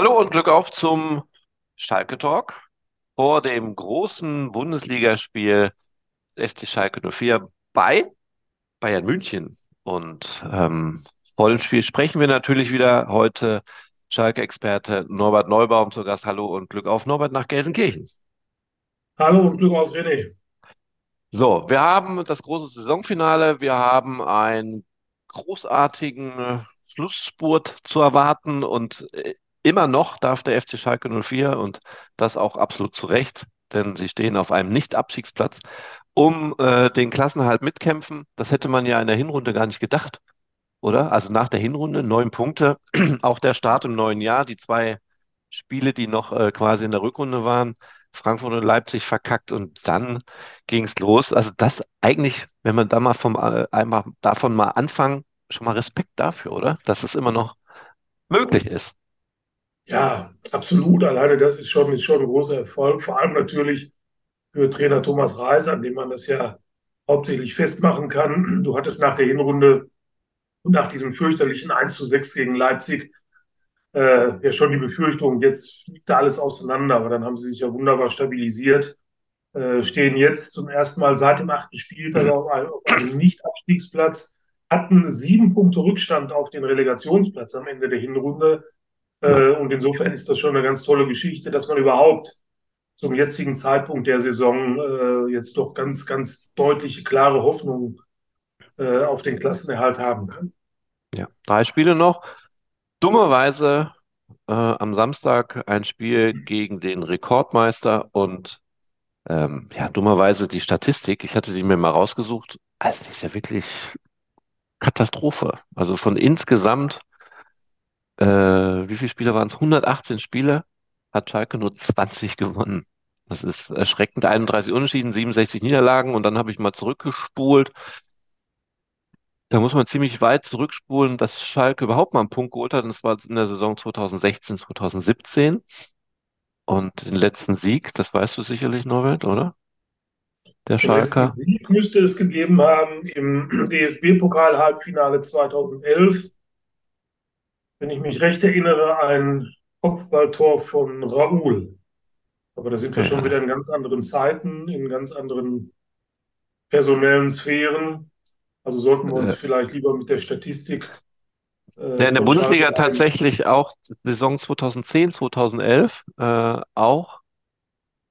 Hallo und Glück auf zum Schalke Talk vor dem großen Bundesligaspiel FC Schalke 04 bei Bayern München. Und ähm, vor dem Spiel sprechen wir natürlich wieder heute Schalke-Experte Norbert Neubaum zu Gast. Hallo und Glück auf Norbert nach Gelsenkirchen. Hallo und Glück auf René. So, wir haben das große Saisonfinale, wir haben einen großartigen Schlussspurt zu erwarten und äh, immer noch darf der FC Schalke 04 und das auch absolut zu Recht, denn sie stehen auf einem Nicht-Abstiegsplatz, um äh, den Klassenhalt mitkämpfen. Das hätte man ja in der Hinrunde gar nicht gedacht, oder? Also nach der Hinrunde neun Punkte, auch der Start im neuen Jahr, die zwei Spiele, die noch äh, quasi in der Rückrunde waren, Frankfurt und Leipzig verkackt und dann ging es los. Also das eigentlich, wenn man da mal vom äh, einmal davon mal anfangen, schon mal Respekt dafür, oder? Dass es immer noch möglich ist. Ja, absolut. Alleine das ist schon, ist schon ein großer Erfolg. Vor allem natürlich für Trainer Thomas Reis, an dem man das ja hauptsächlich festmachen kann. Du hattest nach der Hinrunde und nach diesem fürchterlichen 1 zu 6 gegen Leipzig äh, ja schon die Befürchtung, jetzt fliegt da alles auseinander. Aber dann haben sie sich ja wunderbar stabilisiert, äh, stehen jetzt zum ersten Mal seit dem achten Spieltag auf einem, auf einem Nicht-Abstiegsplatz, hatten sieben Punkte Rückstand auf den Relegationsplatz am Ende der Hinrunde. Äh, und insofern ist das schon eine ganz tolle Geschichte, dass man überhaupt zum jetzigen Zeitpunkt der Saison äh, jetzt doch ganz, ganz deutliche, klare Hoffnung äh, auf den Klassenerhalt haben kann. Ja, drei Spiele noch. Dummerweise äh, am Samstag ein Spiel gegen den Rekordmeister und ähm, ja, dummerweise die Statistik, ich hatte die mir mal rausgesucht, also die ist ja wirklich Katastrophe. Also von insgesamt äh, wie viele Spiele waren es? 118 Spiele, hat Schalke nur 20 gewonnen. Das ist erschreckend. 31 Unentschieden, 67 Niederlagen und dann habe ich mal zurückgespult. Da muss man ziemlich weit zurückspulen, dass Schalke überhaupt mal einen Punkt geholt hat. Und das war in der Saison 2016, 2017. Und den letzten Sieg, das weißt du sicherlich, Norbert, oder? Der Schalker. Sieg müsste es gegeben haben im DFB-Pokal-Halbfinale 2011 wenn ich mich recht erinnere, ein Kopfballtor von Raoul. Aber da sind wir schon wieder in ganz anderen Zeiten, in ganz anderen personellen Sphären. Also sollten wir uns Äh, vielleicht lieber mit der Statistik Ja, äh, in der Bundesliga ein. tatsächlich auch Saison 2010, 2011 äh, auch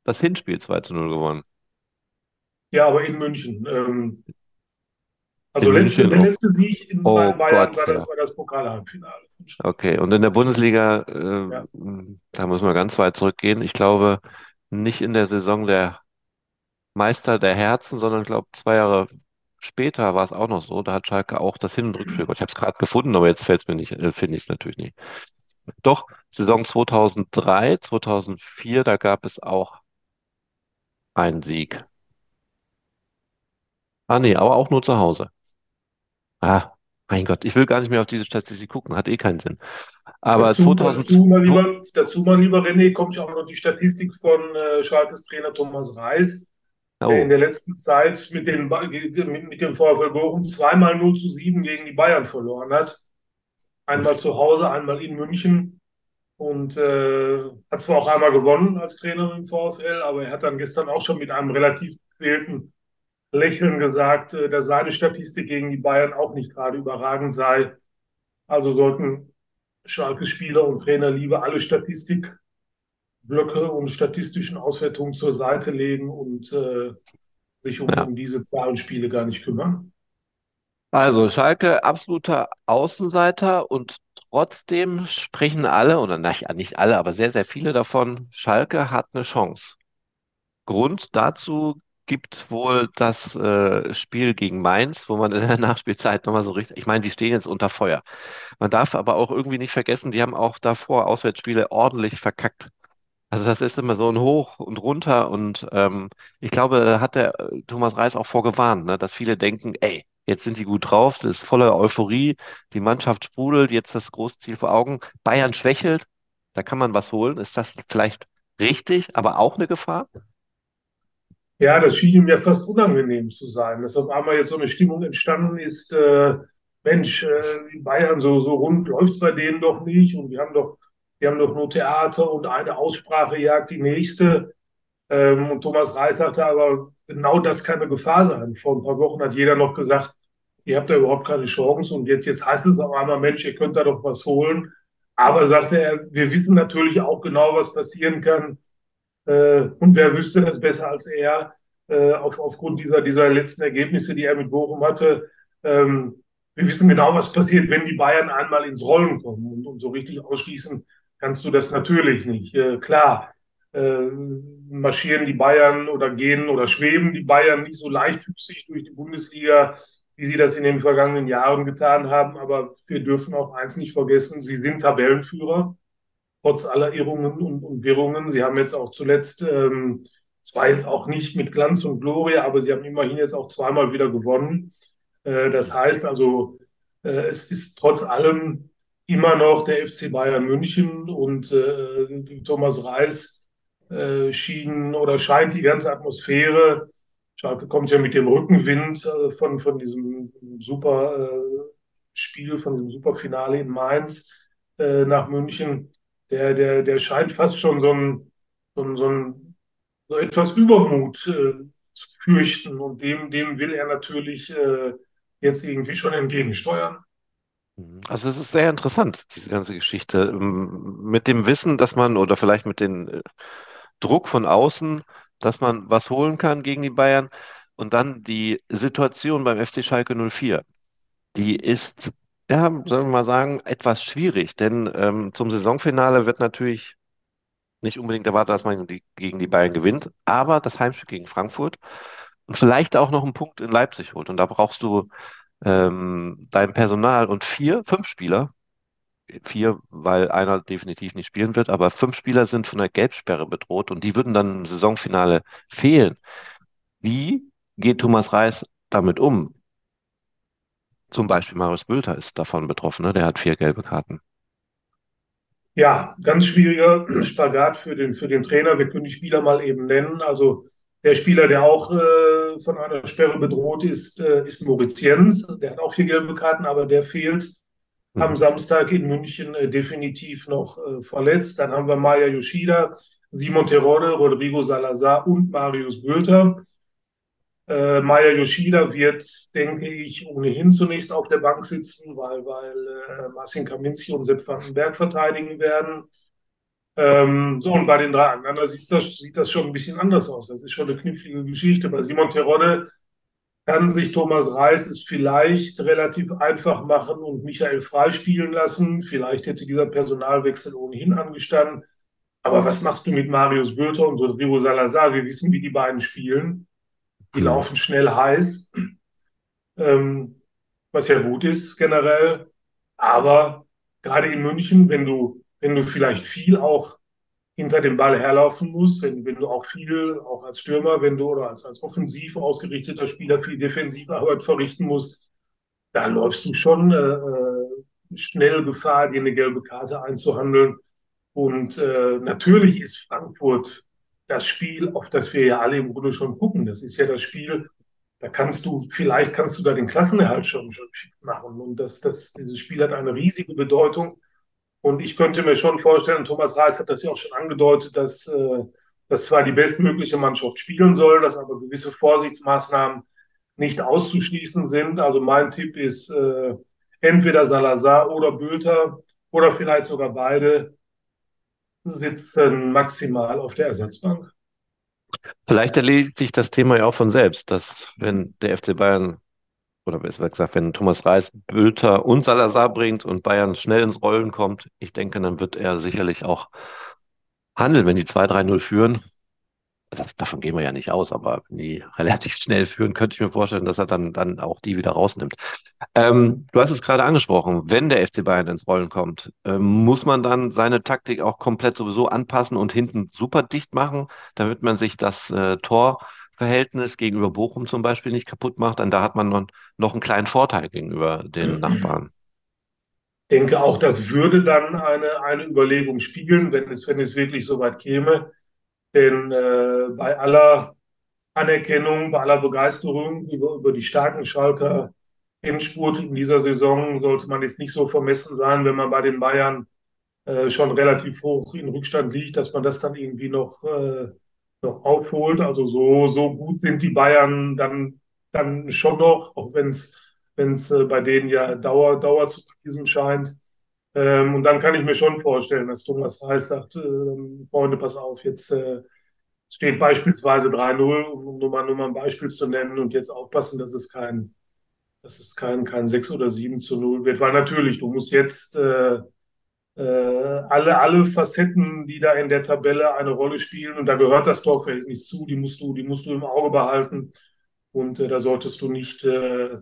das Hinspiel 2 zu 0 gewonnen. Ja, aber in München. Ähm, also letzte, der letzte Sieg in Oh Bayern Gott, war ja. das, war das Pokalhalbfinale. Okay. Und in der Bundesliga, äh, Ja. da muss man ganz weit zurückgehen. Ich glaube, nicht in der Saison der Meister der Herzen, sondern ich glaube, zwei Jahre später war es auch noch so. Da hat Schalke auch das Hin- und Rückspiel. Ich habe es gerade gefunden, aber jetzt fällt es mir nicht, äh, finde ich es natürlich nicht. Doch, Saison 2003, 2004, da gab es auch einen Sieg. Ah, nee, aber auch nur zu Hause. Ah, mein Gott, ich will gar nicht mehr auf diese Statistik gucken, hat eh keinen Sinn. Aber Dazu, 2000, dazu, mal lieber, dazu mal lieber René, kommt ja auch noch die Statistik von äh, Schalkes Trainer Thomas Reis, der in oh, der letzten Zeit mit, Ba- mit, mit dem VfL Bochum zweimal 0 zu 7 gegen die Bayern verloren hat. Einmal zu Hause, einmal in München. Und äh, hat zwar auch einmal gewonnen als Trainer im VfL, aber er hat dann gestern auch schon mit einem relativ gequälten Lächeln gesagt, äh, dass seine Statistik gegen die Bayern auch nicht gerade überragend sei. Also sollten Schalke-Spieler und Trainer lieber alle Statistikblöcke und statistischen Auswertungen zur Seite legen und äh, sich um, ja. um diese Zahlenspiele gar nicht kümmern. Also Schalke absoluter Außenseiter und trotzdem sprechen alle, oder nicht alle, aber sehr, sehr viele davon, Schalke hat eine Chance. Grund dazu gibt wohl das äh, Spiel gegen Mainz, wo man in der Nachspielzeit nochmal so richtig, ich meine, die stehen jetzt unter Feuer. Man darf aber auch irgendwie nicht vergessen, die haben auch davor Auswärtsspiele ordentlich verkackt. Also das ist immer so ein Hoch und runter und ähm, ich glaube, da hat der äh, Thomas Reis auch vorgewarnt, ne, dass viele denken, ey, jetzt sind die gut drauf, das ist voller Euphorie, die Mannschaft sprudelt, jetzt das große Ziel vor Augen. Bayern schwächelt, da kann man was holen. Ist das vielleicht richtig, aber auch eine Gefahr? Ja, das schien ihm ja fast unangenehm zu sein, dass auf einmal jetzt so eine Stimmung entstanden ist, äh, Mensch, äh, die Bayern so, so rund läuft es bei denen doch nicht und wir haben doch die haben doch nur Theater und eine Aussprache jagt die nächste. Ähm, und Thomas Reis sagte aber, genau das kann eine Gefahr sein. Vor ein paar Wochen hat jeder noch gesagt, ihr habt da überhaupt keine Chance. Und jetzt, jetzt heißt es auf einmal, Mensch, ihr könnt da doch was holen. Aber sagte er, wir wissen natürlich auch genau, was passieren kann. Äh, und wer wüsste das besser als er, äh, auf, aufgrund dieser, dieser letzten Ergebnisse, die er mit Bochum hatte. Ähm, wir wissen genau, was passiert, wenn die Bayern einmal ins Rollen kommen. Und, und so richtig ausschließen kannst du das natürlich nicht. Äh, klar, äh, marschieren die Bayern oder gehen oder schweben die Bayern nicht so leichtfüßig durch die Bundesliga, wie sie das in den vergangenen Jahren getan haben. Aber wir dürfen auch eins nicht vergessen, sie sind Tabellenführer, trotz aller Irrungen und, und Wirrungen. Sie haben jetzt auch zuletzt, ähm, zwar jetzt auch nicht mit Glanz und Gloria, aber sie haben immerhin jetzt auch zweimal wieder gewonnen. Äh, das heißt also, äh, es ist trotz allem immer noch der FC Bayern München und äh, Thomas Reis äh, schien oder scheint die ganze Atmosphäre Schalke kommt ja mit dem Rückenwind äh, von, von diesem super äh, Spiel, von diesem super Finale in Mainz äh, nach München. Der, der, der scheint fast schon so, ein, so, ein, so, ein, so etwas Übermut äh, zu fürchten. Und dem, dem will er natürlich äh, jetzt irgendwie schon entgegensteuern. Also es ist sehr interessant, diese ganze Geschichte. Ähm, mit dem Wissen, dass man oder vielleicht mit dem äh, Druck von außen dass man was holen kann gegen die Bayern. Und dann die Situation beim FC Schalke 04, die ist, ja, sollen wir mal sagen, etwas schwierig, denn ähm, zum Saisonfinale wird natürlich nicht unbedingt erwartet, dass man die, gegen die Bayern gewinnt, aber das Heimspiel gegen Frankfurt und vielleicht auch noch einen Punkt in Leipzig holt. Und da brauchst du ähm, dein Personal und vier, fünf Spieler, vier, weil einer definitiv nicht spielen wird, aber fünf Spieler sind von der Gelbsperre bedroht und die würden dann im Saisonfinale fehlen. Wie geht Thomas Reis damit um? Zum Beispiel Marius Bülter ist davon betroffen, ne? der hat vier gelbe Karten. Ja, ganz schwieriger Spagat für den, für den Trainer. Wir können die Spieler mal eben nennen. Also der Spieler, der auch äh, von einer Sperre bedroht ist, äh, ist Moritz Jens. Der hat auch vier gelbe Karten, aber der fehlt am mhm. Samstag in München äh, definitiv noch äh, verletzt. Dann haben wir Maya Yoshida, Simon Terode, Rodrigo Salazar und Marius Bülter. Äh, Maya Yoshida wird, denke ich, ohnehin zunächst auf der Bank sitzen, weil, weil äh, Marcin Kaminski und Sepp Vandenberg verteidigen werden. Ähm, so, und bei den drei anderen sieht das, sieht das schon ein bisschen anders aus. Das ist schon eine knifflige Geschichte. Bei Simon Terodde kann sich Thomas Reis es vielleicht relativ einfach machen und Michael frei spielen lassen. Vielleicht hätte dieser Personalwechsel ohnehin angestanden. Aber was machst du mit Marius Bülter und Rodrigo Salazar? Wir wissen, wie die beiden spielen. Die ja. laufen schnell heiß, ähm, was ja gut ist generell. Aber gerade in München, wenn du, wenn du vielleicht viel auch hinter dem Ball herlaufen musst, wenn, wenn du auch viel, auch als Stürmer, wenn du oder als, als offensiv ausgerichteter Spieler viel defensive Arbeit verrichten musst, da läufst du schon äh, äh, schnell Gefahr, dir eine gelbe Karte einzuhandeln. Und äh, natürlich ist Frankfurt das Spiel, auf das wir ja alle im Grunde schon gucken. Das ist ja das Spiel, da kannst du, vielleicht kannst du da den Klassenerhalt schon, machen. Und das, das, dieses Spiel hat eine riesige Bedeutung. Und ich könnte mir schon vorstellen, Thomas Reis hat das ja auch schon angedeutet, dass, äh, dass zwar die bestmögliche Mannschaft spielen soll, dass aber gewisse Vorsichtsmaßnahmen nicht auszuschließen sind. Also mein Tipp ist äh, entweder Salazar oder Bülter oder vielleicht sogar beide sitzen maximal auf der Ersatzbank. Vielleicht erledigt sich das Thema ja auch von selbst, dass wenn der FC Bayern oder besser gesagt, wenn Thomas Reis Bülter und Salazar bringt und Bayern schnell ins Rollen kommt, ich denke, dann wird er sicherlich auch handeln, wenn die 2-3-0 führen. Das, davon gehen wir ja nicht aus, aber wenn die relativ schnell führen, könnte ich mir vorstellen, dass er dann, dann auch die wieder rausnimmt. Ähm, du hast es gerade angesprochen, wenn der FC Bayern ins Rollen kommt, ähm, muss man dann seine Taktik auch komplett sowieso anpassen und hinten super dicht machen, damit man sich das äh, Tor Verhältnis gegenüber Bochum zum Beispiel nicht kaputt macht, dann da hat man noch, noch einen kleinen Vorteil gegenüber den Nachbarn. Ich denke auch, das würde dann eine, eine Überlegung spiegeln, wenn es, wenn es wirklich so weit käme. Denn äh, bei aller Anerkennung, bei aller Begeisterung über, über die starken Schalker Endspurt in dieser Saison sollte man jetzt nicht so vermessen sein, wenn man bei den Bayern äh, schon relativ hoch in Rückstand liegt, dass man das dann irgendwie noch, äh, noch aufholt. Also so, so gut sind die Bayern dann, dann schon noch, auch wenn es äh, bei denen ja Dauer, Dauer zu fließen scheint. Ähm, und dann kann ich mir schon vorstellen, dass Thomas Reis sagt, äh, Freunde, pass auf, jetzt äh, steht beispielsweise 3-0, um nur mal, nur mal ein Beispiel zu nennen und jetzt aufpassen, dass es kein, dass es kein, kein 6 oder 7 zu 0 wird, weil natürlich, du musst jetzt äh, äh, alle, alle Facetten, die da in der Tabelle eine Rolle spielen, und da gehört das Torverhältnis zu, die musst du, die musst du im Auge behalten. Und äh, da solltest du nicht äh,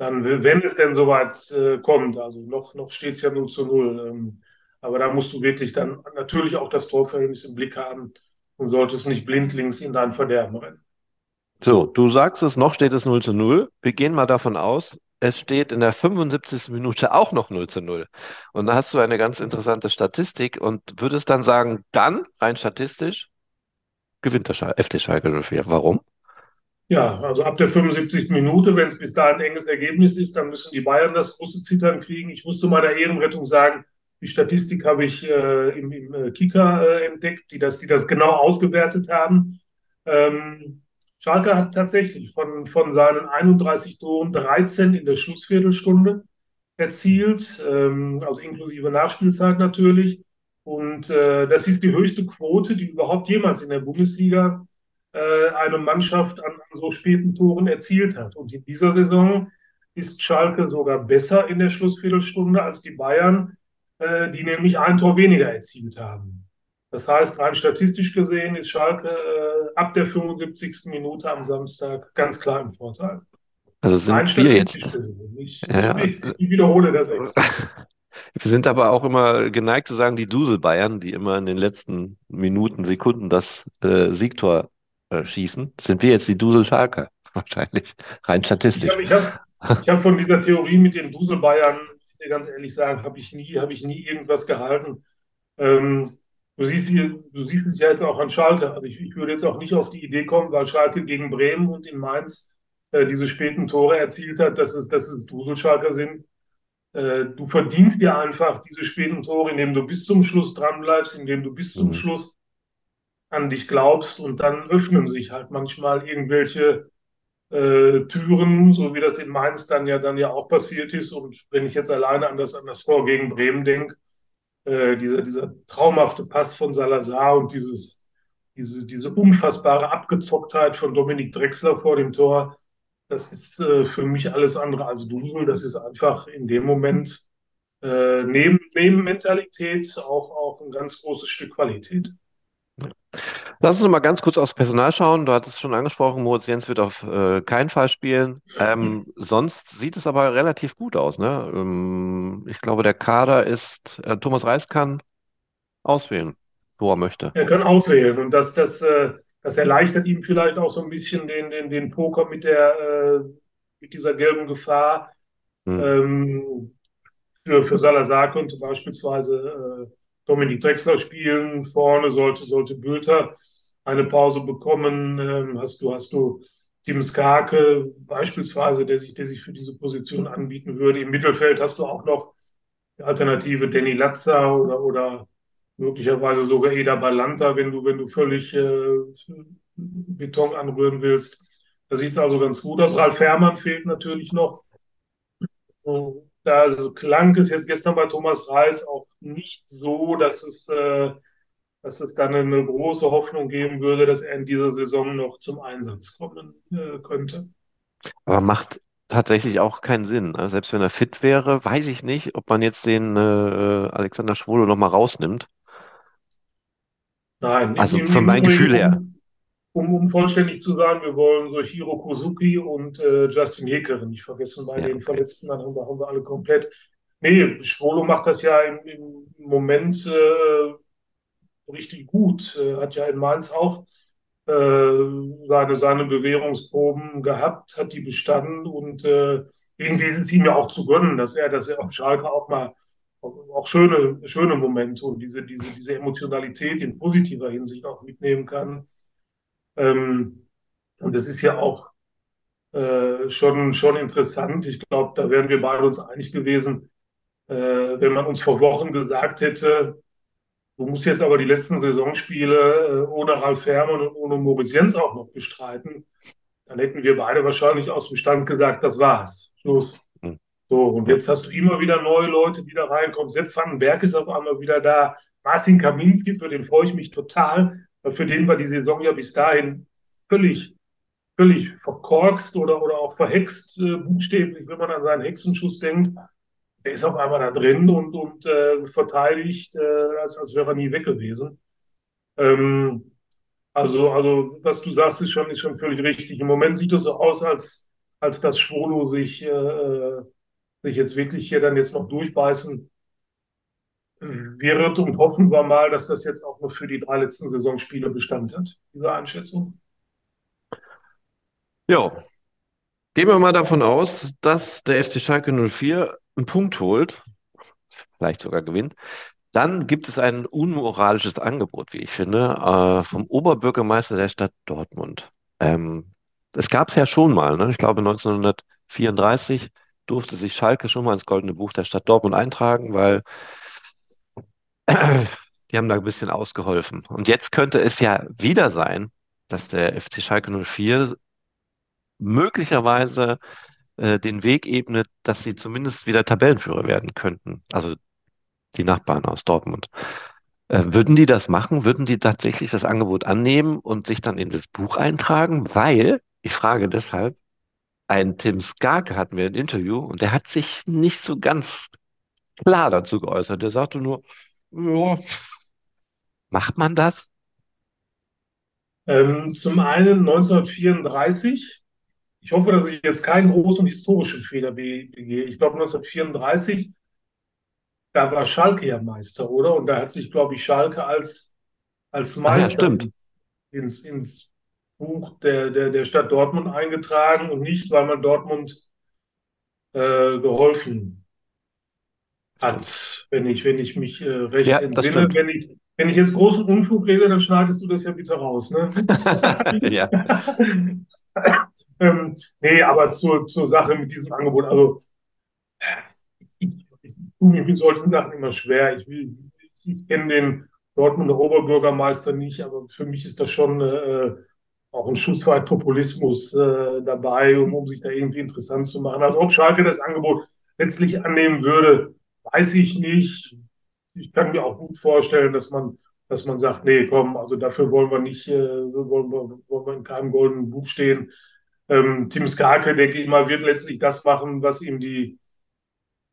dann, wenn es denn soweit äh, kommt, also noch, noch steht es ja 0 zu 0, ähm, aber da musst du wirklich dann natürlich auch das Torverhältnis im Blick haben und solltest nicht blindlings in dein Verderben rennen. So, du sagst es, noch steht es 0 zu 0. Wir gehen mal davon aus, es steht in der 75. Minute auch noch 0 zu 0. Und da hast du eine ganz interessante Statistik und würdest dann sagen, dann, rein statistisch, gewinnt der FD Schalke 04. Warum? Ja, also ab der 75. Minute, wenn es bis dahin ein enges Ergebnis ist, dann müssen die Bayern das große Zittern kriegen. Ich muss zu meiner Ehrenrettung sagen, die Statistik habe ich äh, im, im äh, Kicker äh, entdeckt, die das, die das genau ausgewertet haben. Ähm, Schalke hat tatsächlich von, von seinen 31 Toren 13 in der Schlussviertelstunde erzielt, ähm, also inklusive Nachspielzeit natürlich. Und äh, das ist die höchste Quote, die überhaupt jemals in der Bundesliga eine Mannschaft an, so späten Toren erzielt hat. Und in dieser Saison ist Schalke sogar besser in der Schlussviertelstunde als die Bayern, äh, die nämlich ein Tor weniger erzielt haben. Das heißt, rein statistisch gesehen ist Schalke äh, ab der 75. Minute am Samstag ganz klar im Vorteil. Also sind rein wir jetzt. Gesehen. Ich, ja, ich, ich wiederhole das extra. Wir sind aber auch immer geneigt zu sagen, die Dusel-Bayern, die immer in den letzten Minuten, Sekunden das äh, Siegtor äh, schießen, sind wir jetzt die Dusel-Schalker. Wahrscheinlich, rein statistisch. Ich habe hab, hab von dieser Theorie mit den Dusel-Bayern, ganz ehrlich sagen, habe ich, nie, ich nie irgendwas gehalten. Ähm, du, siehst hier, du siehst es ja jetzt auch an Schalke, aber ich, ich würde jetzt auch nicht auf die Idee kommen, weil Schalke gegen Bremen und in Mainz äh, diese späten Tore erzielt hat, dass es, dass es Dusel-Schalker sind. Äh, du verdienst dir einfach diese späten Tore, indem du bis zum Schluss dranbleibst, indem du bis zum mhm. Schluss an dich glaubst und dann öffnen sich halt manchmal irgendwelche äh, Türen, so wie das in Mainz dann ja dann ja auch passiert ist. Und wenn ich jetzt alleine an das, an das Tor gegen Bremen denke, äh, dieser, dieser traumhafte Pass von Salazar und dieses, diese, diese unfassbare Abgezocktheit von Dominik Drexler vor dem Tor, das ist äh, für mich alles andere als Dusel. Das ist einfach in dem Moment äh, neben, neben Mentalität auch, auch ein ganz großes Stück Qualität. Lass uns noch mal ganz kurz aufs Personal schauen. Du hattest es schon angesprochen, Moritz Jens wird auf äh, keinen Fall spielen. Ähm, sonst sieht es aber relativ gut aus. Ne? Ähm, ich glaube, der Kader ist, äh, Thomas Reis kann auswählen, wo er möchte. Er kann auswählen und das, das, äh, das erleichtert ihm vielleicht auch so ein bisschen den, den, den Poker mit, der, äh, mit dieser gelben Gefahr. Hm. Ähm, für, für Salazar könnte beispielsweise äh, Dominik Drexler spielen. Vorne sollte, sollte Bülter eine Pause bekommen. Ähm, hast du, hast du Tim Skarke beispielsweise, der sich, der sich für diese Position anbieten würde. Im Mittelfeld hast du auch noch die Alternative Danny Latza oder, oder möglicherweise sogar Eda Balanta, wenn du, wenn du völlig äh, Beton anrühren willst. Da sieht es also ganz gut aus. Ralf Herrmann fehlt natürlich noch also klang es jetzt gestern bei Thomas Reis auch nicht so, dass es, äh, dass es dann eine große Hoffnung geben würde, dass er in dieser Saison noch zum Einsatz kommen äh, könnte. Aber macht tatsächlich auch keinen Sinn. Also selbst wenn er fit wäre, weiß ich nicht, ob man jetzt den äh, Alexander Schwolo nochmal rausnimmt. Nein, also von meinem Gefühl her um, um vollständig zu sein, wir wollen so Hiro Kosuki und äh, Justin Hekere nicht vergessen, bei ja, den Verletzten, dann haben wir, haben wir alle komplett. Nee, Schwolo macht das ja im, im Moment äh, richtig gut. Äh, hat ja in Mainz auch äh, seine, seine Bewährungsproben gehabt, hat die bestanden und äh, irgendwie ist es ihm ja auch zu gönnen, dass er, dass er auf Schalke auch mal auch schöne, schöne Momente und diese, diese, diese Emotionalität in positiver Hinsicht auch mitnehmen kann. Ähm, und das ist ja auch äh, schon, schon interessant. Ich glaube, da wären wir beide uns einig gewesen. Äh, wenn man uns vor Wochen gesagt hätte, du musst jetzt aber die letzten Saisonspiele äh, ohne Ralf Herrmann und ohne Moritz Jens auch noch bestreiten, dann hätten wir beide wahrscheinlich aus dem Stand gesagt, das war's. Schluss. Hm. So, und jetzt hast du immer wieder neue Leute, die da reinkommen. Sepp Vandenberg ist auf einmal wieder da. Martin Kaminski, für den freue ich mich total, für den war die Saison ja bis dahin völlig, völlig verkorkst oder, oder auch verhext, äh, buchstäblich, wenn man an seinen Hexenschuss denkt. Der ist auf einmal da drin und, und äh, verteidigt, äh, als, als wäre er nie weg gewesen. Ähm, also, also, was du sagst, ist schon, ist schon völlig richtig. Im Moment sieht es so aus, als, als dass Schwolo sich, äh, sich jetzt wirklich hier dann jetzt noch durchbeißen wird und hoffen wir mal, dass das jetzt auch noch für die drei letzten Saisonspiele Bestand hat, diese Einschätzung. Ja, gehen wir mal davon aus, dass der FC Schalke 04 einen Punkt holt, vielleicht sogar gewinnt. Dann gibt es ein unmoralisches Angebot, wie ich finde, äh, vom Oberbürgermeister der Stadt Dortmund. Ähm, das gab es ja schon mal, ne? ich glaube 1934 durfte sich Schalke schon mal ins Goldene Buch der Stadt Dortmund eintragen, weil die haben da ein bisschen ausgeholfen. Und jetzt könnte es ja wieder sein, dass der FC Schalke 04 möglicherweise äh, den Weg ebnet, dass sie zumindest wieder Tabellenführer werden könnten. Also die Nachbarn aus Dortmund. Äh, würden die das machen? Würden die tatsächlich das Angebot annehmen und sich dann in das Buch eintragen? Weil, ich frage deshalb, ein Tim Skarke hatten wir ein Interview und der hat sich nicht so ganz klar dazu geäußert. Der sagte nur, ja, macht man das? Ähm, zum einen 1934. Ich hoffe, dass ich jetzt keinen großen historischen Fehler begehe. Ich glaube 1934 da war Schalke ja Meister, oder? Und da hat sich, glaube ich, Schalke als, als Meister ja, ins, ins Buch der, der, der Stadt Dortmund eingetragen und nicht, weil man Dortmund äh, geholfen hat, wenn ich, wenn ich mich äh, recht ja, entsinne. Wenn ich, wenn ich jetzt großen Unfug rede, dann schneidest du das ja bitte raus, ne? ja. ähm, nee, aber zur, zur Sache mit diesem Angebot, also tue mich mit solchen Sachen immer schwer. Ich, will, ich kenne den Dortmunder Oberbürgermeister nicht, aber für mich ist das schon äh, auch ein Schuss weit Populismus äh, dabei, um, um sich da irgendwie interessant zu machen. Also ob Schalke das Angebot letztlich annehmen würde, weiß ich nicht. Ich kann mir auch gut vorstellen, dass man, dass man sagt, nee, komm, also dafür wollen wir nicht, äh, wollen, wir, wollen wir in keinem goldenen Buch stehen. Ähm, Tim Skarke, denke ich mal, wird letztlich das machen, was ihm die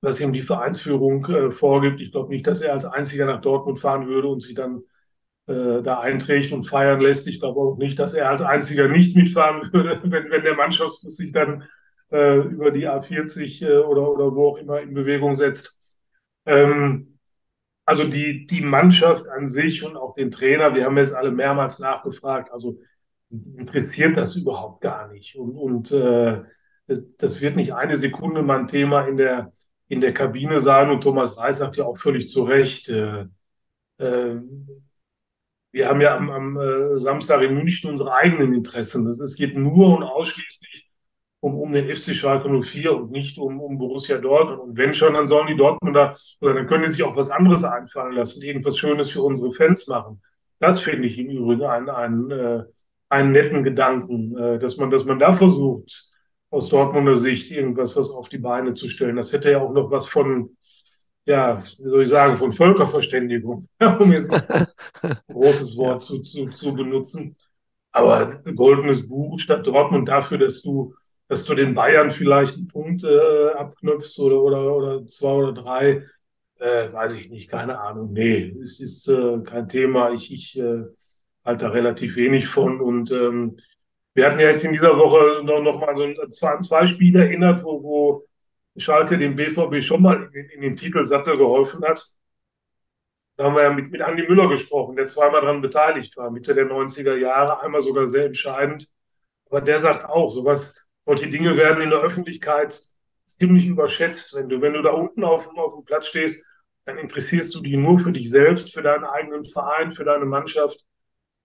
was ihm die Vereinsführung äh, vorgibt. Ich glaube nicht, dass er als einziger nach Dortmund fahren würde und sich dann äh, da einträgt und feiern lässt. Ich glaube auch nicht, dass er als einziger nicht mitfahren würde, wenn, wenn der Mannschaftsbus sich dann äh, über die A40 äh, oder, oder wo auch immer in Bewegung setzt. Ähm, also die, die Mannschaft an sich und auch den Trainer, wir haben jetzt alle mehrmals nachgefragt, also interessiert das überhaupt gar nicht. Und, und äh, das wird nicht eine Sekunde mal ein Thema in der, in der Kabine sein. Und Thomas Reis sagt ja auch völlig zu Recht, äh, äh, wir haben ja am, am äh, Samstag in München unsere eigenen Interessen. Es geht nur und ausschließlich um, um den FC Schalke 04 und nicht um, um Borussia Dortmund. Und wenn schon, dann sollen die Dortmunder, oder dann können die sich auch was anderes einfallen lassen, irgendwas Schönes für unsere Fans machen. Das finde ich im Übrigen einen, einen, äh, einen netten Gedanken, äh, dass, man, dass man da versucht, aus Dortmunder Sicht irgendwas was auf die Beine zu stellen. Das hätte ja auch noch was von, ja, wie soll ich sagen, von Völkerverständigung, um jetzt ein großes Wort zu, zu, zu benutzen. Aber goldenes Buch statt Dortmund dafür, dass du, dass du den Bayern vielleicht einen Punkt äh, abknöpfst oder, oder, oder zwei oder drei, äh, weiß ich nicht, keine Ahnung. Nee, es ist äh, kein Thema. Ich, ich äh, halte da relativ wenig von und ähm, wir hatten ja jetzt in dieser Woche noch, noch mal so ein, zwei, zwei Spiele erinnert, wo, wo Schalke dem BVB schon mal in, in den Titelsattel geholfen hat. Da haben wir ja mit, mit Andi Müller gesprochen, der zweimal daran beteiligt war, Mitte der 90er Jahre, einmal sogar sehr entscheidend. Aber der sagt auch, sowas, solche Dinge werden in der Öffentlichkeit ziemlich überschätzt. Wenn du, wenn du da unten auf, auf dem Platz stehst, dann interessierst du dich nur für dich selbst, für deinen eigenen Verein, für deine Mannschaft.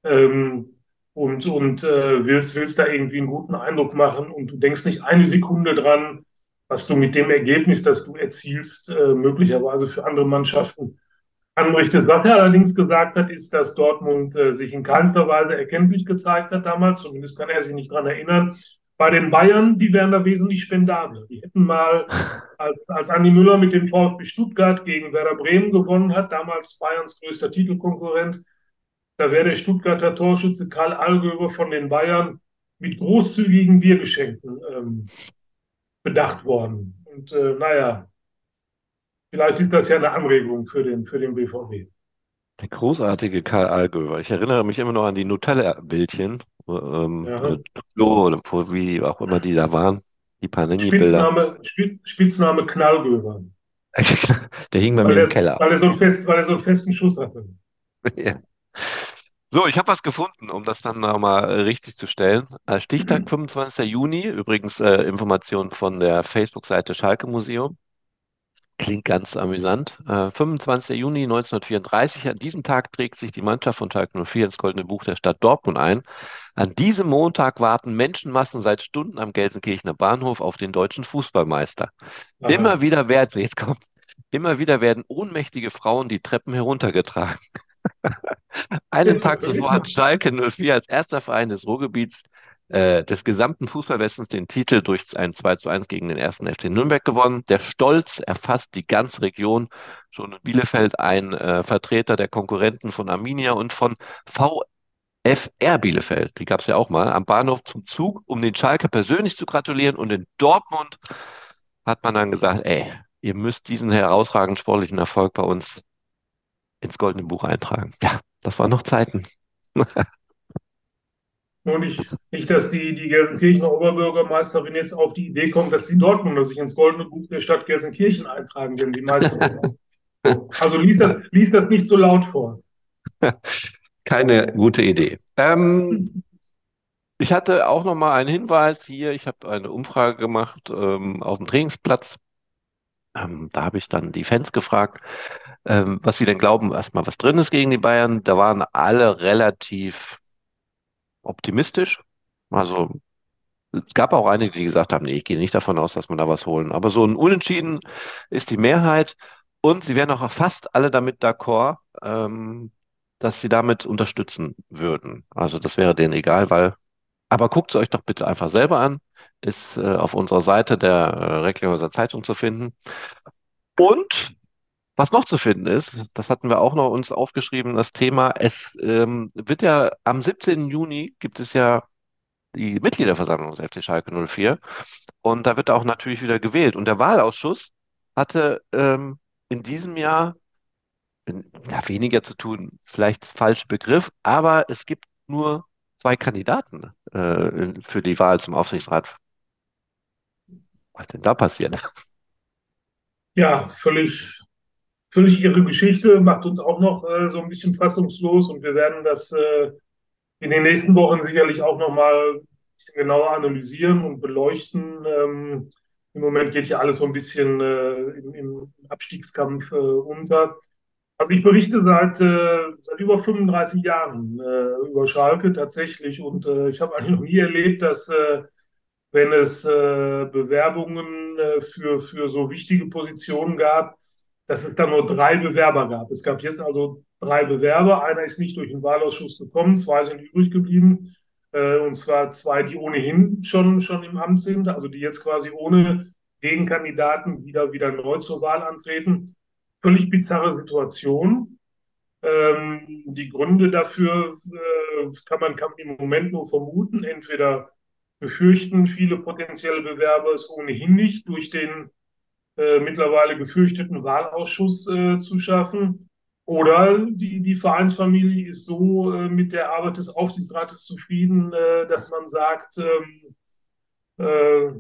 Ähm, und, und äh, willst, willst da irgendwie einen guten Eindruck machen und du denkst nicht eine Sekunde dran, was du mit dem Ergebnis, das du erzielst, äh, möglicherweise für andere Mannschaften anrichtest. Was er allerdings gesagt hat, ist, dass Dortmund äh, sich in keinster Weise erkenntlich gezeigt hat damals, zumindest kann er sich nicht daran erinnern. Bei den Bayern, die wären da wesentlich spendabler. Die hätten mal, als, als Andi Müller mit dem VfB Stuttgart gegen Werder Bremen gewonnen hat, damals Bayerns größter Titelkonkurrent, da wäre der Stuttgarter Torschütze Karl Allgöber von den Bayern mit großzügigen Biergeschenken ähm, bedacht worden. Und äh, naja, vielleicht ist das ja eine Anregung für den, für den BVB. Der großartige Karl Allgöwer. Ich erinnere mich immer noch an die Nutella-Bildchen. Ähm, ja. oder wie auch immer die da waren. Die Panini-Bilder. Spitzname, Spitzname Knallgöwer. Der hing bei weil mir er, im Keller. Weil er, so einen fest, weil er so einen festen Schuss hatte. ja. So, ich habe was gefunden, um das dann nochmal richtig zu stellen. Äh, Stichtag 25. Juni, übrigens äh, Information von der Facebook-Seite Schalke Museum. Klingt ganz amüsant. Äh, 25. Juni 1934. An diesem Tag trägt sich die Mannschaft von Schalke 04 ins Goldene Buch der Stadt Dortmund ein. An diesem Montag warten Menschenmassen seit Stunden am Gelsenkirchener Bahnhof auf den deutschen Fußballmeister. Aha. Immer wieder werden, jetzt kommt, immer wieder werden ohnmächtige Frauen die Treppen heruntergetragen. Einen Tag zuvor hat Schalke 04 als erster Verein des Ruhrgebiets äh, des gesamten Fußballwestens den Titel durch ein 2 zu 1 gegen den ersten FC Nürnberg gewonnen. Der Stolz erfasst die ganze Region. Schon in Bielefeld ein äh, Vertreter der Konkurrenten von Arminia und von VfR Bielefeld, die gab es ja auch mal, am Bahnhof zum Zug, um den Schalke persönlich zu gratulieren. Und in Dortmund hat man dann gesagt, ey, ihr müsst diesen herausragenden sportlichen Erfolg bei uns ins Goldene Buch eintragen. Ja, das waren noch Zeiten. Nur nicht, nicht, dass die, die Gelsenkirchener Oberbürgermeisterin jetzt auf die Idee kommt, dass die Dortmunder sich ins Goldene Buch der Stadt Gelsenkirchen eintragen, wenn sie Meisterin Also liest das, lies das nicht so laut vor. Keine gute Idee. Ähm, ich hatte auch noch mal einen Hinweis hier. Ich habe eine Umfrage gemacht ähm, auf dem Trainingsplatz. Ähm, da habe ich dann die Fans gefragt, ähm, was sie denn glauben, erstmal was drin ist gegen die Bayern. Da waren alle relativ optimistisch. Also es gab auch einige, die gesagt haben, nee, ich gehe nicht davon aus, dass wir da was holen. Aber so ein Unentschieden ist die Mehrheit. Und sie wären auch fast alle damit d'accord, ähm, dass sie damit unterstützen würden. Also das wäre denen egal, weil, aber guckt es euch doch bitte einfach selber an. Ist äh, auf unserer Seite der äh, Recklinghäuser Zeitung zu finden. Und was noch zu finden ist, das hatten wir auch noch uns aufgeschrieben, das Thema, es ähm, wird ja am 17. Juni gibt es ja die Mitgliederversammlung des FC Schalke 04 und da wird auch natürlich wieder gewählt. Und der Wahlausschuss hatte ähm, in diesem Jahr ja, weniger zu tun, vielleicht falscher Begriff, aber es gibt nur zwei Kandidaten äh, für die Wahl zum Aufsichtsrat. Was denn da passiert? Ja, völlig völlig irre Geschichte, macht uns auch noch äh, so ein bisschen fassungslos und wir werden das äh, in den nächsten Wochen sicherlich auch nochmal genauer analysieren und beleuchten. Ähm, Im Moment geht ja alles so ein bisschen äh, im, im, Abstiegskampf äh, unter. Also ich berichte seit, äh, seit über 35 Jahren äh, über Schalke tatsächlich und ich habe eigentlich noch nie erlebt, dass wenn es Bewerbungen für, für so wichtige Positionen gab, dass es da nur drei Bewerber gab. Es gab jetzt also drei Bewerber. Einer ist nicht durch den Wahlausschuss gekommen, zwei sind übrig geblieben. Äh, und zwar zwei, die ohnehin schon, schon im Amt sind, also die jetzt quasi ohne Gegenkandidaten wieder, wieder neu zur Wahl antreten. Völlig bizarre Situation. Ähm, die Gründe dafür äh, kann man kann im Moment nur vermuten. Entweder befürchten viele potenzielle Bewerber es ohnehin nicht durch den äh, mittlerweile gefürchteten Wahlausschuss äh, zu schaffen. Oder die, die Vereinsfamilie ist so äh, mit der Arbeit des Aufsichtsrates zufrieden, äh, dass man sagt, ähm, äh,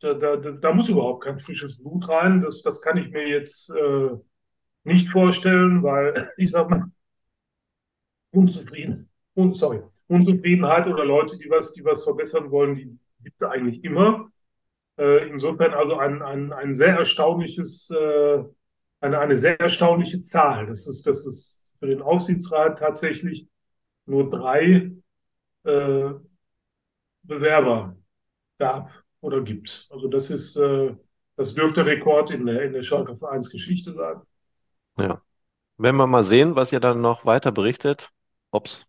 da, da, da, muss überhaupt kein frisches Blut rein. Das, das kann ich mir jetzt nicht vorstellen, weil ich sag mal, unzufrieden, un, sorry, Unzufriedenheit oder Leute, die was, die was verbessern wollen, die gibt es eigentlich immer. Äh, insofern also ein, ein, ein sehr erstaunliches, äh, eine, eine sehr erstaunliche Zahl. Das ist, das ist für den Aufsichtsrat tatsächlich nur drei äh, Bewerber gab oder gibt. Also das ist, äh, Das dürfte Rekord in der, in der Schalke Vereinsgeschichte sein. Ja. Wenn wir mal sehen, was ihr dann noch weiter berichtet, ob es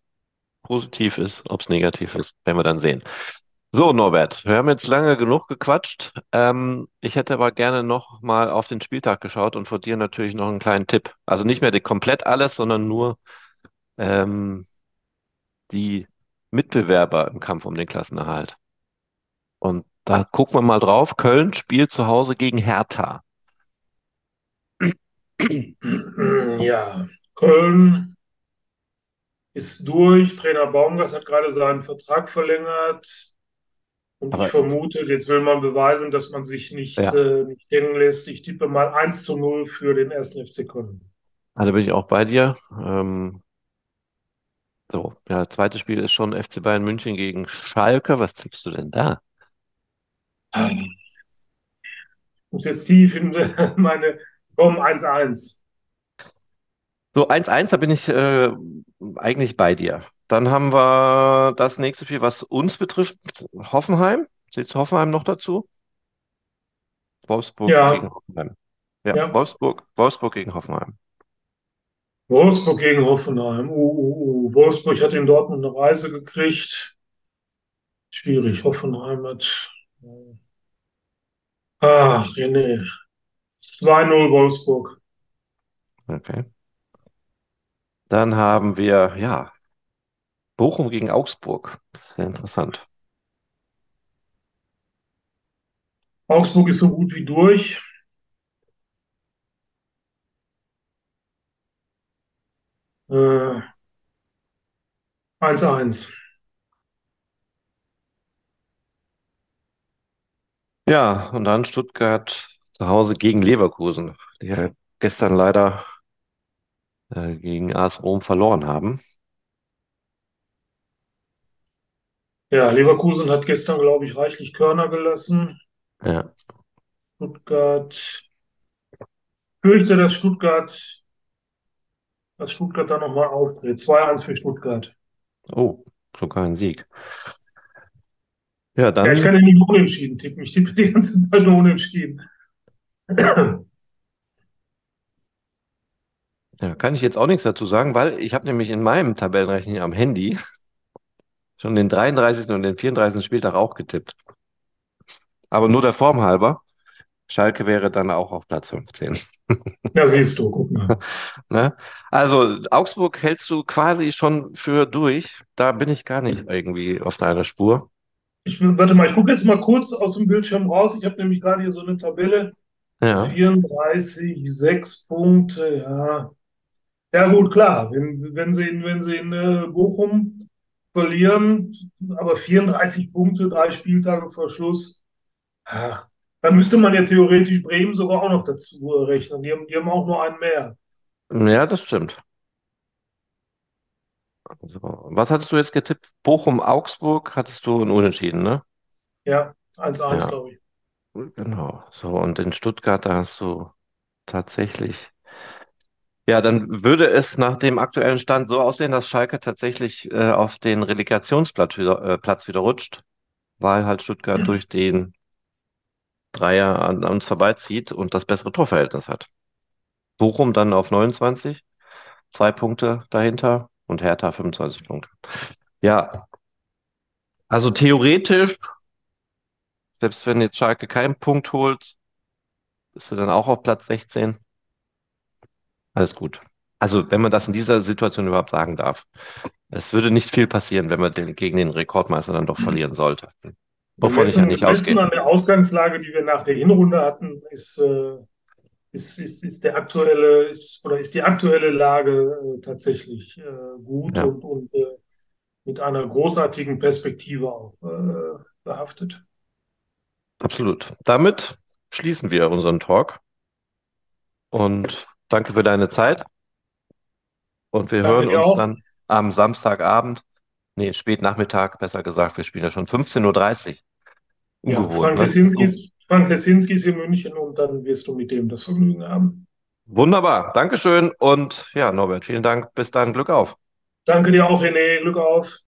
positiv ist, ob es negativ ist, werden wir dann sehen. So, Norbert, wir haben jetzt lange genug gequatscht. Ähm, ich hätte aber gerne noch mal auf den Spieltag geschaut und von dir natürlich noch einen kleinen Tipp. Also nicht mehr komplett alles, sondern nur ähm, die Mitbewerber im Kampf um den Klassenerhalt. Und da gucken wir mal drauf. Köln spielt zu Hause gegen Hertha. Ja, Köln ist durch. Trainer Baumgart hat gerade seinen Vertrag verlängert. Und Aber ich vermute, jetzt will man beweisen, dass man sich nicht, ja, äh, nicht hängen lässt. Ich tippe mal 1 zu 0 für den 1. FC Köln. da bin ich auch bei dir. Ähm, so, ja, zweites Spiel ist schon FC Bayern München gegen Schalke. Was tippst du denn da? Und jetzt tief in meine, komm, 1-1. So, 1-1, da bin ich äh, eigentlich bei dir. Dann haben wir das nächste Spiel, was uns betrifft, Hoffenheim. Zählt Hoffenheim noch dazu? Wolfsburg Ja, gegen Hoffenheim. Ja, ja. Wolfsburg, Wolfsburg gegen Hoffenheim. Wolfsburg gegen Hoffenheim. Uh, uh, uh. Wolfsburg hat in Dortmund eine Reise gekriegt. Schwierig. Hoffenheim hat. Ach, René. 2-0 Wolfsburg. Okay. Dann haben wir, ja, Bochum gegen Augsburg. Sehr interessant. Augsburg ist so gut wie durch. Äh, 1-1. Ja, und dann Stuttgart zu Hause gegen Leverkusen, die ja gestern leider äh, gegen AS Rom verloren haben. Ja, Leverkusen hat gestern, glaube ich, reichlich Körner gelassen. Ja, Stuttgart. Fürchte, dass Stuttgart, dass Stuttgart da nochmal auftritt. 2-1 für Stuttgart. oh, sogar ein Sieg. Ja, Ja, ich dann kann ja nicht unentschieden tippen. Ich tippe die ganze Zeit nur unentschieden. ja, kann ich jetzt auch nichts dazu sagen, weil ich habe nämlich in meinem Tabellenrechner am Handy schon den 33. und den 34. Spieltag auch getippt. Aber nur der Form halber. Schalke wäre dann auch auf Platz 15. Ja, siehst du, guck mal. Ne? Also Augsburg hältst du quasi schon für durch. Da bin ich gar nicht irgendwie auf deiner Spur. Ich, warte mal, ich gucke jetzt mal kurz aus dem Bildschirm raus. Ich habe nämlich gerade hier so eine Tabelle. Ja, 34, 6 Punkte, ja. Ja, gut, klar. Wenn, wenn sie in, wenn sie in äh, Bochum verlieren, aber 34 Punkte, drei Spieltage vor Schluss, ach, dann müsste man ja theoretisch Bremen sogar auch noch dazu rechnen. Die haben, die haben auch nur einen mehr. ja, das stimmt. So, was hattest du jetzt getippt? Bochum, Augsburg hattest du ein Unentschieden, ne? Ja, 1-1, Ja, glaube ich. genau. So, und in Stuttgart, da hast du tatsächlich. Ja, dann würde es nach dem aktuellen Stand so aussehen, dass Schalke tatsächlich äh, auf den Relegationsplatz wieder, äh, Platz wieder rutscht, weil halt Stuttgart durch den Dreier an, an uns vorbeizieht und das bessere Torverhältnis hat. Bochum dann auf 29, zwei Punkte dahinter und Hertha 25 Punkte. Ja, also theoretisch, selbst wenn jetzt Schalke keinen Punkt holt, ist er dann auch auf Platz 16. Alles gut. Also, wenn man das in dieser Situation überhaupt sagen darf. Es würde nicht viel passieren, wenn man den, gegen den Rekordmeister dann doch verlieren sollte. Wovon ich ja nicht ausgehe. an der Ausgangslage, die wir nach der Hinrunde hatten, ist, äh, ist, ist, ist der aktuelle, ist, oder ist die aktuelle Lage äh, tatsächlich äh, gut Ja, und, und äh, mit einer großartigen Perspektive auch äh, behaftet. absolut. Damit schließen wir unseren Talk und danke für deine Zeit. Und wir Danke hören uns auch. dann am Samstagabend, nee, Spätnachmittag, besser gesagt, wir spielen ja schon 15.30 Uhr. Ja, Ungewohnt, Frank ne? Lessinski Un- ist, Frank Lessinski ist in München und dann wirst du mit dem das Vergnügen haben. Wunderbar, Dankeschön und ja, Norbert, vielen Dank. Bis dann, Glück auf. Danke dir auch, René. Glück auf.